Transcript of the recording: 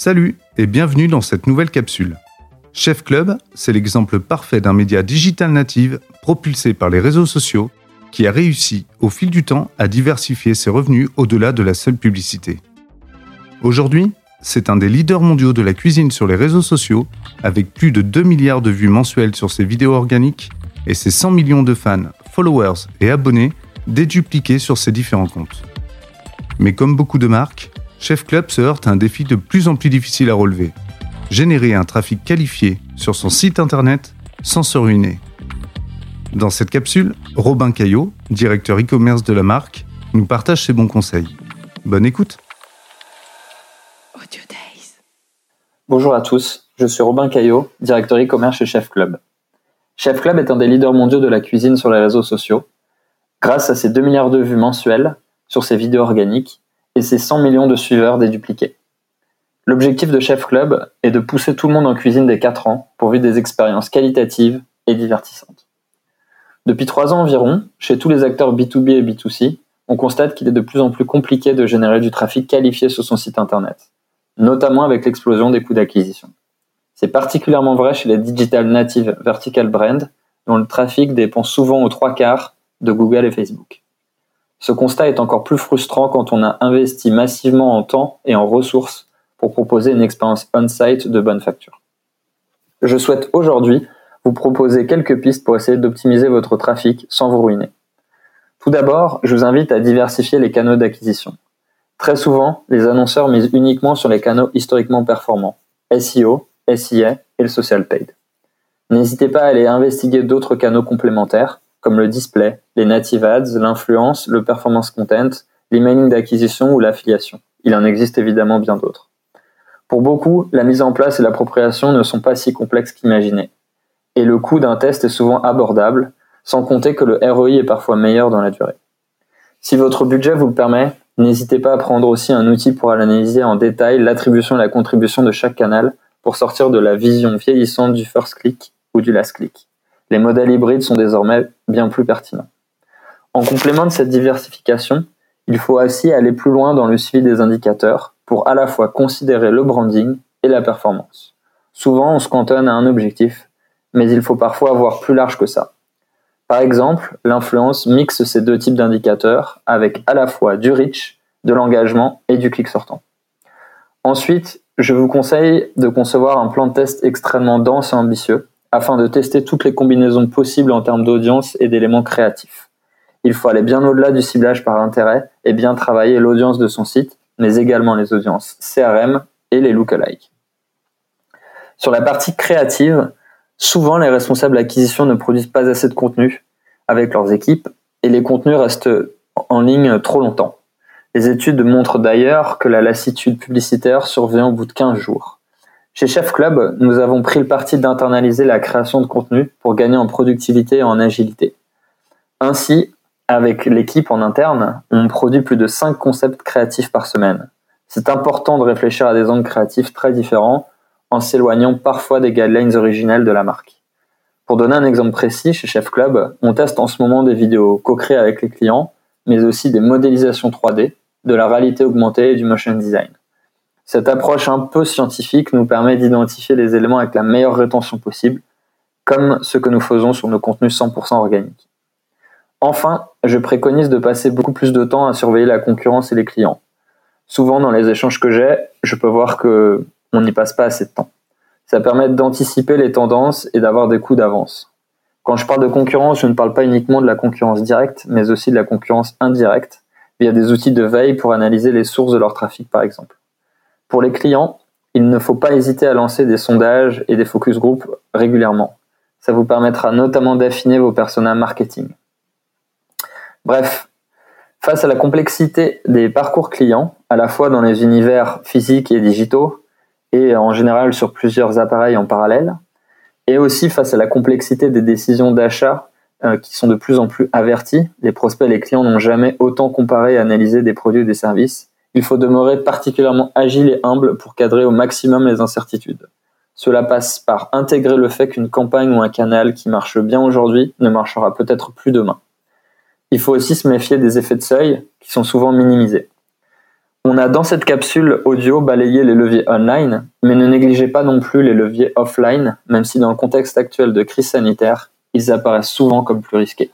Salut et bienvenue dans cette nouvelle capsule. Chef Club, c'est l'exemple parfait d'un média digital native propulsé par les réseaux sociaux qui a réussi au fil du temps à diversifier ses revenus au-delà de la seule publicité. Aujourd'hui, c'est un des leaders mondiaux de la cuisine sur les réseaux sociaux avec plus de 2 milliards de vues mensuelles sur ses vidéos organiques et ses 100 millions de fans, followers et abonnés dédupliqués sur ses différents comptes. Mais comme beaucoup de marques, Chef Club se heurte à un défi de plus en plus difficile à relever. Générer un trafic qualifié sur son site internet sans se ruiner. Dans cette capsule, Robin Caillot, directeur e-commerce de la marque, nous partage ses bons conseils. Bonne écoute Bonjour à tous, je suis Robin Caillot, directeur e-commerce chez Chef Club. Chef Club est un des leaders mondiaux de la cuisine sur les réseaux sociaux. Grâce à ses 2 milliards de vues mensuelles sur ses vidéos organiques, et ses 100 millions de suiveurs dédupliqués. L'objectif de Chef Club est de pousser tout le monde en cuisine dès 4 ans pour vivre des expériences qualitatives et divertissantes. Depuis 3 ans environ, chez tous les acteurs B2B et B2C, on constate qu'il est de plus en plus compliqué de générer du trafic qualifié sur son site internet, notamment avec l'explosion des coûts d'acquisition. C'est particulièrement vrai chez les digital native vertical brands, dont le trafic dépend souvent aux trois quarts de Google et Facebook. Ce constat est encore plus frustrant quand on a investi massivement en temps et en ressources pour proposer une expérience on-site de bonne facture. Je souhaite aujourd'hui vous proposer quelques pistes pour essayer d'optimiser votre trafic sans vous ruiner. Tout d'abord, je vous invite à diversifier les canaux d'acquisition. Très souvent, les annonceurs misent uniquement sur les canaux historiquement performants, SEO, SIA et le social paid. N'hésitez pas à aller investiguer d'autres canaux complémentaires comme le display, les native ads, l'influence, le performance content, l'emailing d'acquisition ou l'affiliation. Il en existe évidemment bien d'autres. Pour beaucoup, la mise en place et l'appropriation ne sont pas si complexes qu'imaginé. Et le coût d'un test est souvent abordable, sans compter que le ROI est parfois meilleur dans la durée. Si votre budget vous le permet, n'hésitez pas à prendre aussi un outil pour analyser en détail l'attribution et la contribution de chaque canal pour sortir de la vision vieillissante du first click ou du last click les modèles hybrides sont désormais bien plus pertinents. En complément de cette diversification, il faut aussi aller plus loin dans le suivi des indicateurs pour à la fois considérer le branding et la performance. Souvent, on se cantonne à un objectif, mais il faut parfois avoir plus large que ça. Par exemple, l'influence mixe ces deux types d'indicateurs avec à la fois du reach, de l'engagement et du clic sortant. Ensuite, je vous conseille de concevoir un plan de test extrêmement dense et ambitieux afin de tester toutes les combinaisons possibles en termes d'audience et d'éléments créatifs. Il faut aller bien au-delà du ciblage par intérêt et bien travailler l'audience de son site, mais également les audiences CRM et les lookalikes. Sur la partie créative, souvent les responsables d'acquisition ne produisent pas assez de contenu avec leurs équipes et les contenus restent en ligne trop longtemps. Les études montrent d'ailleurs que la lassitude publicitaire survient au bout de 15 jours. Chez Chef Club, nous avons pris le parti d'internaliser la création de contenu pour gagner en productivité et en agilité. Ainsi, avec l'équipe en interne, on produit plus de 5 concepts créatifs par semaine. C'est important de réfléchir à des angles créatifs très différents en s'éloignant parfois des guidelines originelles de la marque. Pour donner un exemple précis, chez Chef Club, on teste en ce moment des vidéos co-créées avec les clients, mais aussi des modélisations 3D, de la réalité augmentée et du motion design. Cette approche un peu scientifique nous permet d'identifier les éléments avec la meilleure rétention possible, comme ce que nous faisons sur nos contenus 100% organiques. Enfin, je préconise de passer beaucoup plus de temps à surveiller la concurrence et les clients. Souvent, dans les échanges que j'ai, je peux voir que on n'y passe pas assez de temps. Ça permet d'anticiper les tendances et d'avoir des coups d'avance. Quand je parle de concurrence, je ne parle pas uniquement de la concurrence directe, mais aussi de la concurrence indirecte, via des outils de veille pour analyser les sources de leur trafic, par exemple. Pour les clients, il ne faut pas hésiter à lancer des sondages et des focus group régulièrement. Ça vous permettra notamment d'affiner vos personas marketing. Bref, face à la complexité des parcours clients, à la fois dans les univers physiques et digitaux, et en général sur plusieurs appareils en parallèle, et aussi face à la complexité des décisions d'achat euh, qui sont de plus en plus averties, les prospects et les clients n'ont jamais autant comparé et analysé des produits ou des services, il faut demeurer particulièrement agile et humble pour cadrer au maximum les incertitudes. Cela passe par intégrer le fait qu'une campagne ou un canal qui marche bien aujourd'hui ne marchera peut-être plus demain. Il faut aussi se méfier des effets de seuil qui sont souvent minimisés. On a dans cette capsule audio balayé les leviers online, mais ne négligez pas non plus les leviers offline, même si dans le contexte actuel de crise sanitaire, ils apparaissent souvent comme plus risqués.